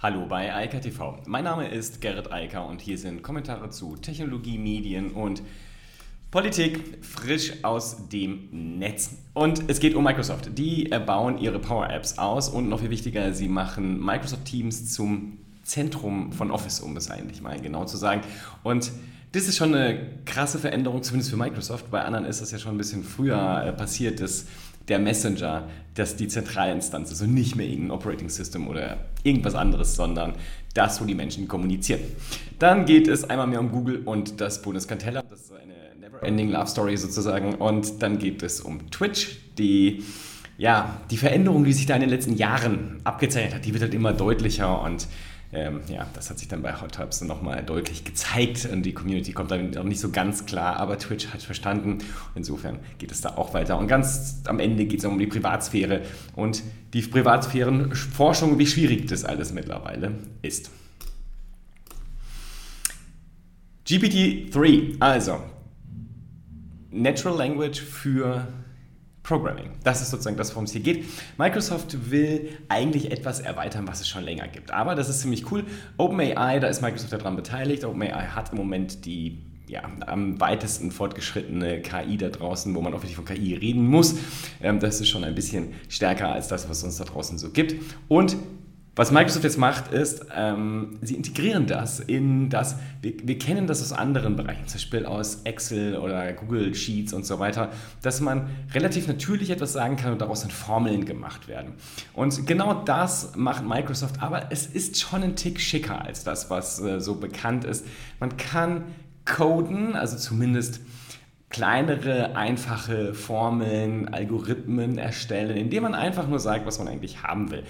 Hallo bei Eika TV. Mein Name ist Gerrit Eiker und hier sind Kommentare zu Technologie, Medien und Politik frisch aus dem Netz. Und es geht um Microsoft. Die bauen ihre Power Apps aus und noch viel wichtiger, sie machen Microsoft Teams zum Zentrum von Office, um es eigentlich mal genau zu sagen. Und das ist schon eine krasse Veränderung, zumindest für Microsoft. Bei anderen ist das ja schon ein bisschen früher äh, passiert, dass der Messenger, das die Zentralinstanz ist und nicht mehr irgendein Operating System oder irgendwas anderes, sondern das, wo die Menschen kommunizieren. Dann geht es einmal mehr um Google und das Bundeskartellamt. Das ist eine never-ending Love Story sozusagen. Und dann geht es um Twitch, die ja, die Veränderung, die sich da in den letzten Jahren abgezeichnet hat, die wird halt immer deutlicher und ähm, ja, das hat sich dann bei Hot Tubs nochmal deutlich gezeigt und die Community kommt dann auch nicht so ganz klar, aber Twitch hat verstanden. Insofern geht es da auch weiter. Und ganz am Ende geht es um die Privatsphäre und die Privatsphärenforschung, wie schwierig das alles mittlerweile ist. GPT-3, also Natural Language für Programming. Das ist sozusagen das, worum es hier geht. Microsoft will eigentlich etwas erweitern, was es schon länger gibt. Aber das ist ziemlich cool. OpenAI, da ist Microsoft daran beteiligt. OpenAI hat im Moment die ja, am weitesten fortgeschrittene KI da draußen, wo man auch wirklich von KI reden muss. Ähm, das ist schon ein bisschen stärker als das, was es uns da draußen so gibt. Und was Microsoft jetzt macht, ist, ähm, sie integrieren das in das, wir, wir, kennen das aus anderen Bereichen, zum Beispiel aus Excel oder Google Sheets und so weiter, dass man relativ natürlich etwas sagen kann und daraus dann Formeln gemacht werden. Und genau das macht Microsoft, aber es ist schon ein Tick schicker als das, was äh, so bekannt ist. Man kann coden, also zumindest kleinere, einfache Formeln, Algorithmen erstellen, indem man einfach nur sagt, was man eigentlich haben will.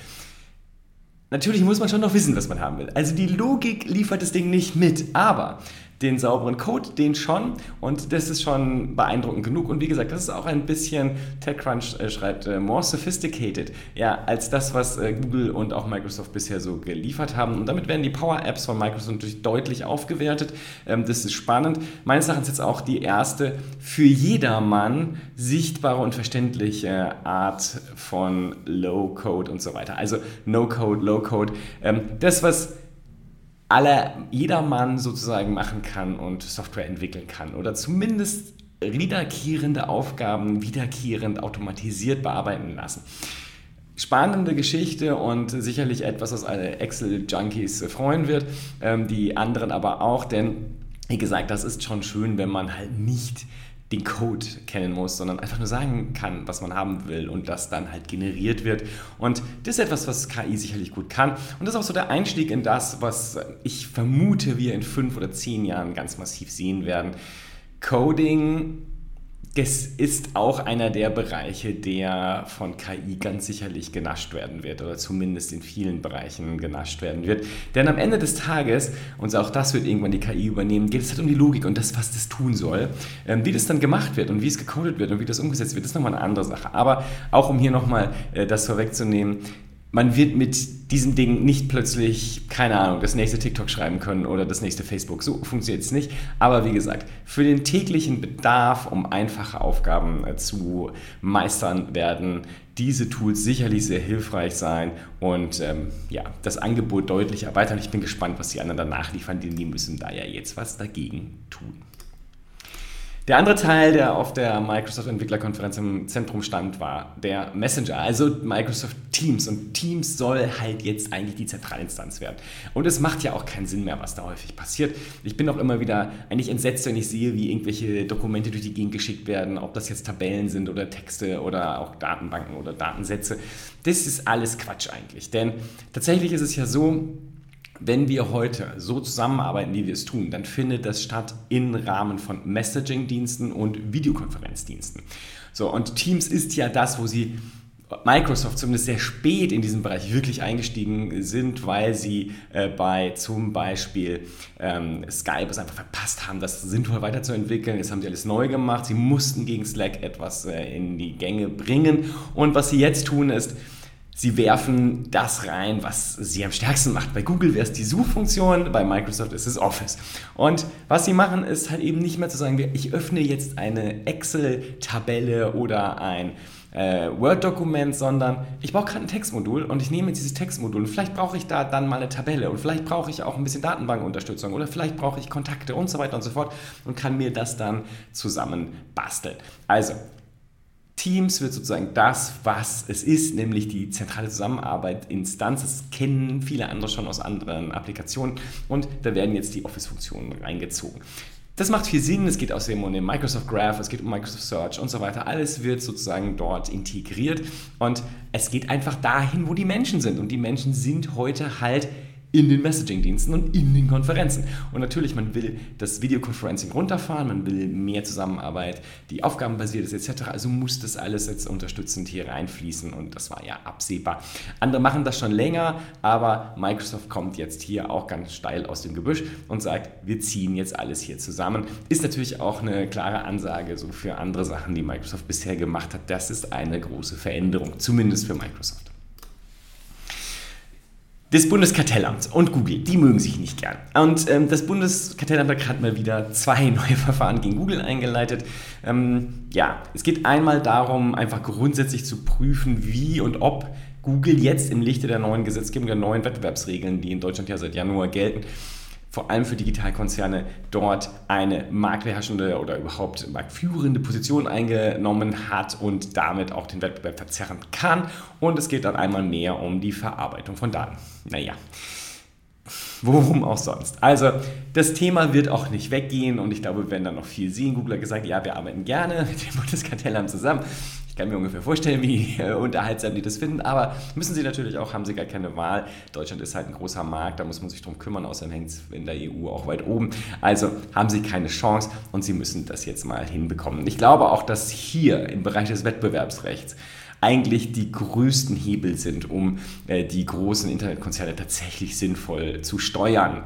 Natürlich muss man schon noch wissen, was man haben will. Also die Logik liefert das Ding nicht mit, aber den sauberen Code, den schon. Und das ist schon beeindruckend genug. Und wie gesagt, das ist auch ein bisschen, TechCrunch äh, schreibt, äh, more sophisticated, ja, als das, was äh, Google und auch Microsoft bisher so geliefert haben. Und damit werden die Power-Apps von Microsoft natürlich deutlich aufgewertet. Ähm, das ist spannend. Meines Erachtens jetzt auch die erste für jedermann sichtbare und verständliche Art von Low-Code und so weiter. Also No-Code, Low-Code. Ähm, das, was aller, jedermann sozusagen machen kann und Software entwickeln kann oder zumindest wiederkehrende Aufgaben wiederkehrend automatisiert bearbeiten lassen. Spannende Geschichte und sicherlich etwas, was alle Excel-Junkies freuen wird, ähm, die anderen aber auch, denn wie gesagt, das ist schon schön, wenn man halt nicht den Code kennen muss, sondern einfach nur sagen kann, was man haben will und das dann halt generiert wird. Und das ist etwas, was KI sicherlich gut kann. Und das ist auch so der Einstieg in das, was ich vermute, wir in fünf oder zehn Jahren ganz massiv sehen werden. Coding es ist auch einer der Bereiche, der von KI ganz sicherlich genascht werden wird oder zumindest in vielen Bereichen genascht werden wird. Denn am Ende des Tages, und auch das wird irgendwann die KI übernehmen, geht es halt um die Logik und das, was das tun soll. Ähm, wie das dann gemacht wird und wie es gecodet wird und wie das umgesetzt wird, ist nochmal eine andere Sache. Aber auch um hier nochmal äh, das vorwegzunehmen, man wird mit diesem Ding nicht plötzlich, keine Ahnung, das nächste TikTok schreiben können oder das nächste Facebook. So funktioniert es nicht. Aber wie gesagt, für den täglichen Bedarf, um einfache Aufgaben äh, zu meistern, werden diese Tools sicherlich sehr hilfreich sein und ähm, ja, das Angebot deutlich erweitern. Ich bin gespannt, was die anderen danach liefern, denn die müssen da ja jetzt was dagegen tun. Der andere Teil, der auf der Microsoft Entwicklerkonferenz im Zentrum stand, war der Messenger, also Microsoft Teams. Und Teams soll halt jetzt eigentlich die Zentralinstanz werden. Und es macht ja auch keinen Sinn mehr, was da häufig passiert. Ich bin auch immer wieder eigentlich entsetzt, wenn ich sehe, wie irgendwelche Dokumente durch die Gegend geschickt werden, ob das jetzt Tabellen sind oder Texte oder auch Datenbanken oder Datensätze. Das ist alles Quatsch eigentlich. Denn tatsächlich ist es ja so, wenn wir heute so zusammenarbeiten, wie wir es tun, dann findet das statt im Rahmen von Messaging-Diensten und Videokonferenzdiensten. So, und Teams ist ja das, wo sie Microsoft zumindest sehr spät in diesem Bereich wirklich eingestiegen sind, weil sie äh, bei zum Beispiel ähm, Skype es einfach verpasst haben, das sinnvoll weiterzuentwickeln. Jetzt haben sie alles neu gemacht. Sie mussten gegen Slack etwas äh, in die Gänge bringen. Und was sie jetzt tun ist, Sie werfen das rein, was sie am stärksten macht. Bei Google wäre es die Suchfunktion, bei Microsoft ist es Office. Und was sie machen, ist halt eben nicht mehr zu sagen, ich öffne jetzt eine Excel-Tabelle oder ein äh, Word-Dokument, sondern ich brauche gerade ein Textmodul und ich nehme dieses Textmodul und vielleicht brauche ich da dann mal eine Tabelle und vielleicht brauche ich auch ein bisschen Datenbankunterstützung oder vielleicht brauche ich Kontakte und so weiter und so fort und kann mir das dann zusammen basteln. Also, Teams wird sozusagen das, was es ist, nämlich die zentrale Zusammenarbeit, Instanz. Das kennen viele andere schon aus anderen Applikationen und da werden jetzt die Office-Funktionen reingezogen. Das macht viel Sinn. Es geht außerdem um den Microsoft Graph, es geht um Microsoft Search und so weiter. Alles wird sozusagen dort integriert und es geht einfach dahin, wo die Menschen sind. Und die Menschen sind heute halt in den Messaging-Diensten und in den Konferenzen. Und natürlich, man will das Videoconferencing runterfahren, man will mehr Zusammenarbeit, die aufgabenbasiert ist etc. Also muss das alles jetzt unterstützend hier reinfließen und das war ja absehbar. Andere machen das schon länger, aber Microsoft kommt jetzt hier auch ganz steil aus dem Gebüsch und sagt, wir ziehen jetzt alles hier zusammen. Ist natürlich auch eine klare Ansage so für andere Sachen, die Microsoft bisher gemacht hat. Das ist eine große Veränderung, zumindest für Microsoft. Das Bundeskartellamt und Google, die mögen sich nicht gern. Und ähm, das Bundeskartellamt hat gerade mal wieder zwei neue Verfahren gegen Google eingeleitet. Ähm, ja, es geht einmal darum, einfach grundsätzlich zu prüfen, wie und ob Google jetzt im Lichte der neuen Gesetzgebung, der neuen Wettbewerbsregeln, die in Deutschland ja seit Januar gelten, vor allem für Digitalkonzerne dort eine marktbeherrschende oder überhaupt marktführende Position eingenommen hat und damit auch den Wettbewerb verzerren kann. Und es geht dann einmal mehr um die Verarbeitung von Daten. Naja. Worum auch sonst. Also, das Thema wird auch nicht weggehen und ich glaube, wir werden dann noch viel sehen. Google hat gesagt, ja, wir arbeiten gerne mit dem Bundeskartellamt zusammen kann mir ungefähr vorstellen, wie äh, unterhaltsam die das finden, aber müssen sie natürlich auch, haben sie gar keine Wahl. Deutschland ist halt ein großer Markt, da muss man sich drum kümmern, außerdem hängt es in der EU auch weit oben. Also haben sie keine Chance und sie müssen das jetzt mal hinbekommen. Ich glaube auch, dass hier im Bereich des Wettbewerbsrechts eigentlich die größten Hebel sind, um äh, die großen Internetkonzerne tatsächlich sinnvoll zu steuern.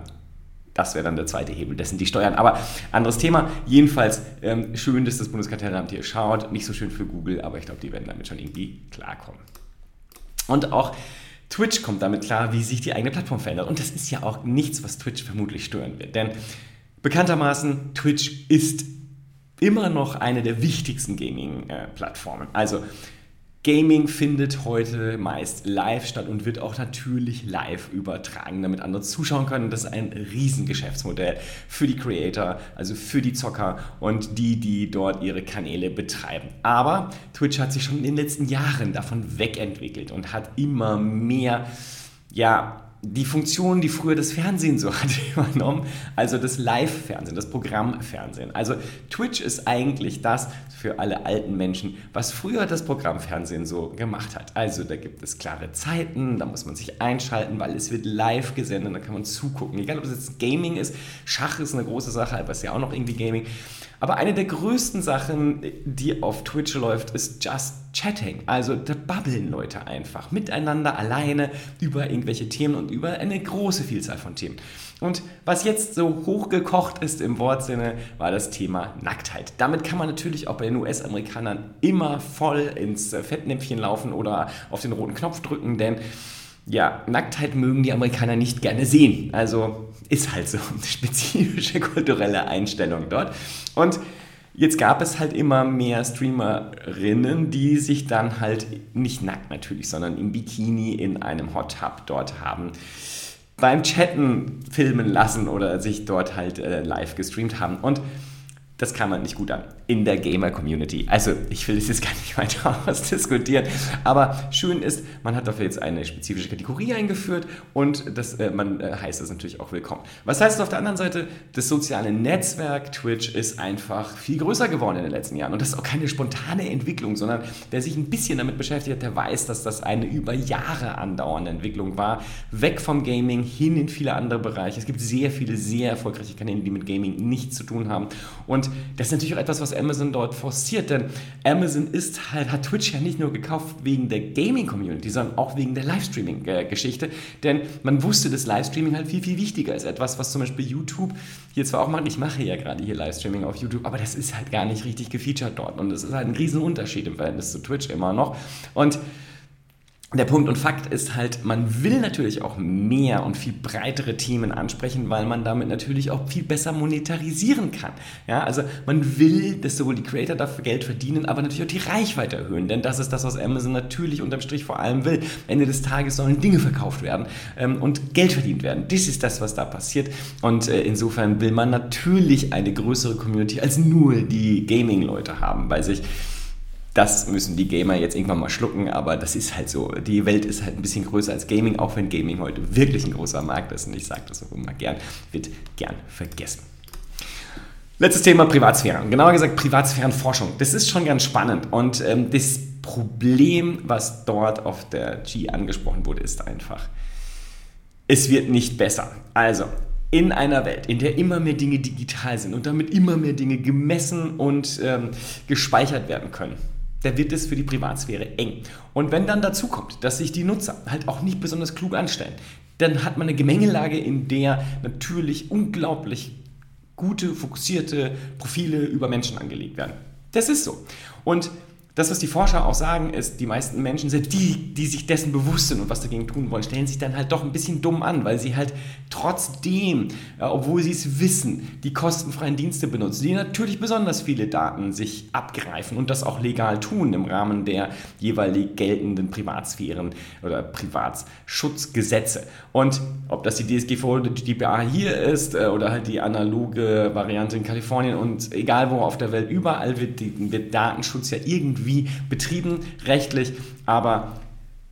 Das wäre dann der zweite Hebel, das sind die Steuern. Aber anderes Thema. Jedenfalls ähm, schön, dass das Bundeskartellamt hier schaut. Nicht so schön für Google, aber ich glaube, die werden damit schon irgendwie klarkommen. Und auch Twitch kommt damit klar, wie sich die eigene Plattform verändert. Und das ist ja auch nichts, was Twitch vermutlich stören wird. Denn bekanntermaßen, Twitch ist immer noch eine der wichtigsten Gaming-Plattformen. Also Gaming findet heute meist live statt und wird auch natürlich live übertragen, damit andere zuschauen können. Das ist ein Riesengeschäftsmodell für die Creator, also für die Zocker und die, die dort ihre Kanäle betreiben. Aber Twitch hat sich schon in den letzten Jahren davon wegentwickelt und hat immer mehr, ja, die Funktion, die früher das Fernsehen so hat, übernommen, also das Live-Fernsehen, das Programmfernsehen. Also Twitch ist eigentlich das für alle alten Menschen, was früher das Programmfernsehen so gemacht hat. Also da gibt es klare Zeiten, da muss man sich einschalten, weil es wird live gesendet, da kann man zugucken. Egal, ob es jetzt Gaming ist, Schach ist eine große Sache, aber es ist ja auch noch irgendwie Gaming. Aber eine der größten Sachen, die auf Twitch läuft, ist Just Chatting. Also da babbeln Leute einfach miteinander, alleine über irgendwelche Themen und über eine große Vielzahl von Themen. Und was jetzt so hochgekocht ist im Wortsinne, war das Thema Nacktheit. Damit kann man natürlich auch bei den US-Amerikanern immer voll ins Fettnäpfchen laufen oder auf den roten Knopf drücken, denn ja, Nacktheit mögen die Amerikaner nicht gerne sehen. Also ist halt so eine spezifische kulturelle Einstellung dort. Und jetzt gab es halt immer mehr Streamerinnen, die sich dann halt nicht nackt natürlich, sondern im Bikini in einem Hot Tub dort haben beim Chatten filmen lassen oder sich dort halt äh, live gestreamt haben. Und das kam man nicht gut an in der Gamer-Community. Also ich will es jetzt gar nicht weiter ausdiskutieren, aber schön ist, man hat dafür jetzt eine spezifische Kategorie eingeführt und das, äh, man äh, heißt das natürlich auch willkommen. Was heißt es auf der anderen Seite? Das soziale Netzwerk Twitch ist einfach viel größer geworden in den letzten Jahren und das ist auch keine spontane Entwicklung, sondern wer sich ein bisschen damit beschäftigt hat, der weiß, dass das eine über Jahre andauernde Entwicklung war, weg vom Gaming hin in viele andere Bereiche. Es gibt sehr viele sehr erfolgreiche Kanäle, die mit Gaming nichts zu tun haben und das ist natürlich auch etwas, was Amazon dort forciert, denn Amazon ist halt, hat Twitch ja nicht nur gekauft wegen der Gaming-Community, sondern auch wegen der Livestreaming-Geschichte, denn man wusste, dass Livestreaming halt viel, viel wichtiger ist. Etwas, was zum Beispiel YouTube hier zwar auch macht, ich mache ja gerade hier Livestreaming auf YouTube, aber das ist halt gar nicht richtig gefeatured dort. Und das ist halt ein Riesenunterschied im Verhältnis zu Twitch immer noch. Und der Punkt und Fakt ist halt, man will natürlich auch mehr und viel breitere Themen ansprechen, weil man damit natürlich auch viel besser monetarisieren kann. Ja, also man will, dass sowohl die Creator dafür Geld verdienen, aber natürlich auch die Reichweite erhöhen, denn das ist das, was Amazon natürlich unterm Strich vor allem will. Ende des Tages sollen Dinge verkauft werden ähm, und Geld verdient werden. Das ist das, was da passiert und äh, insofern will man natürlich eine größere Community als nur die Gaming-Leute haben bei sich das müssen die Gamer jetzt irgendwann mal schlucken, aber das ist halt so. Die Welt ist halt ein bisschen größer als Gaming, auch wenn Gaming heute wirklich ein großer Markt ist. Und ich sage das auch immer gern, wird gern vergessen. Letztes Thema Privatsphäre. Genauer gesagt Privatsphärenforschung. Das ist schon ganz spannend. Und ähm, das Problem, was dort auf der G angesprochen wurde, ist einfach, es wird nicht besser. Also, in einer Welt, in der immer mehr Dinge digital sind und damit immer mehr Dinge gemessen und ähm, gespeichert werden können, da wird es für die Privatsphäre eng. Und wenn dann dazu kommt, dass sich die Nutzer halt auch nicht besonders klug anstellen, dann hat man eine Gemengelage, in der natürlich unglaublich gute, fokussierte Profile über Menschen angelegt werden. Das ist so. Und das, was die Forscher auch sagen, ist, die meisten Menschen, selbst die, die sich dessen bewusst sind und was dagegen tun wollen, stellen sich dann halt doch ein bisschen dumm an, weil sie halt trotzdem, äh, obwohl sie es wissen, die kostenfreien Dienste benutzen, die natürlich besonders viele Daten sich abgreifen und das auch legal tun im Rahmen der jeweilig geltenden Privatsphären oder Privatschutzgesetze. Und ob das die DSGVO oder die DPA hier ist äh, oder halt die analoge Variante in Kalifornien und egal wo auf der Welt, überall wird, wird Datenschutz ja irgendwie irgendwie betrieben, rechtlich, aber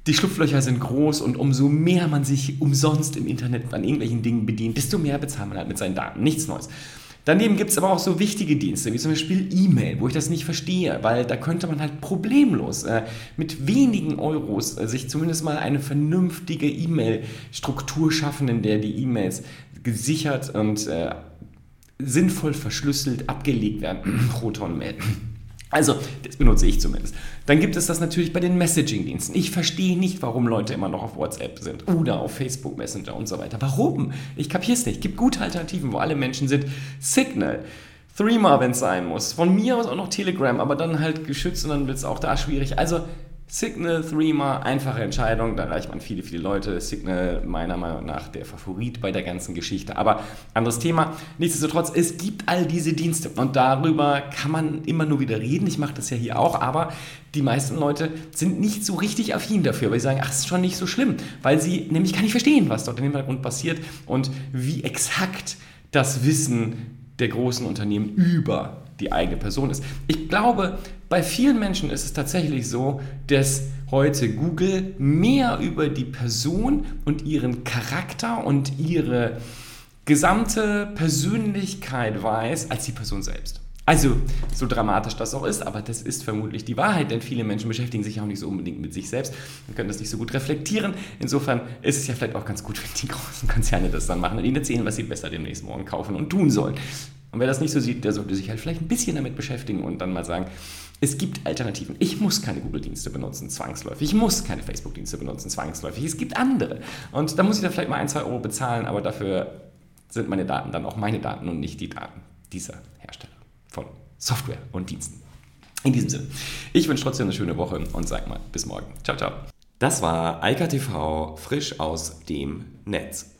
die Schlupflöcher sind groß und umso mehr man sich umsonst im Internet an irgendwelchen Dingen bedient, desto mehr bezahlt man halt mit seinen Daten. Nichts Neues. Daneben gibt es aber auch so wichtige Dienste, wie zum Beispiel E-Mail, wo ich das nicht verstehe, weil da könnte man halt problemlos äh, mit wenigen Euros äh, sich zumindest mal eine vernünftige E-Mail-Struktur schaffen, in der die E-Mails gesichert und äh, sinnvoll verschlüsselt abgelegt werden. Proton-Mail. Also, das benutze ich zumindest. Dann gibt es das natürlich bei den Messaging-Diensten. Ich verstehe nicht, warum Leute immer noch auf WhatsApp sind oder auf Facebook Messenger und so weiter. Warum? Ich kapiere es nicht. Gibt gute Alternativen, wo alle Menschen sind. Signal. Threema, wenn es sein muss. Von mir aus auch noch Telegram, aber dann halt geschützt und dann wird es auch da schwierig. Also, Signal, Threema, einfache Entscheidung, da erreicht man viele, viele Leute. Signal meiner Meinung nach der Favorit bei der ganzen Geschichte. Aber anderes Thema. Nichtsdestotrotz, es gibt all diese Dienste und darüber kann man immer nur wieder reden. Ich mache das ja hier auch, aber die meisten Leute sind nicht so richtig affin dafür, weil sie sagen, ach, ist schon nicht so schlimm, weil sie nämlich gar nicht verstehen, was dort im Hintergrund passiert und wie exakt das Wissen der großen Unternehmen über die eigene Person ist. Ich glaube, bei vielen Menschen ist es tatsächlich so, dass heute Google mehr über die Person und ihren Charakter und ihre gesamte Persönlichkeit weiß als die Person selbst. Also, so dramatisch das auch ist, aber das ist vermutlich die Wahrheit, denn viele Menschen beschäftigen sich auch nicht so unbedingt mit sich selbst und können das nicht so gut reflektieren. Insofern ist es ja vielleicht auch ganz gut, wenn die großen Konzerne das dann machen und ihnen erzählen, was sie besser demnächst morgen kaufen und tun sollen. Und wer das nicht so sieht, der sollte sich halt vielleicht ein bisschen damit beschäftigen und dann mal sagen, es gibt Alternativen. Ich muss keine Google-Dienste benutzen, zwangsläufig. Ich muss keine Facebook-Dienste benutzen, zwangsläufig. Es gibt andere. Und da muss ich dann vielleicht mal ein, zwei Euro bezahlen, aber dafür sind meine Daten dann auch meine Daten und nicht die Daten dieser Hersteller von Software und Diensten. In diesem Sinne, ich wünsche trotzdem eine schöne Woche und sag mal bis morgen. Ciao, ciao. Das war Eika TV frisch aus dem Netz.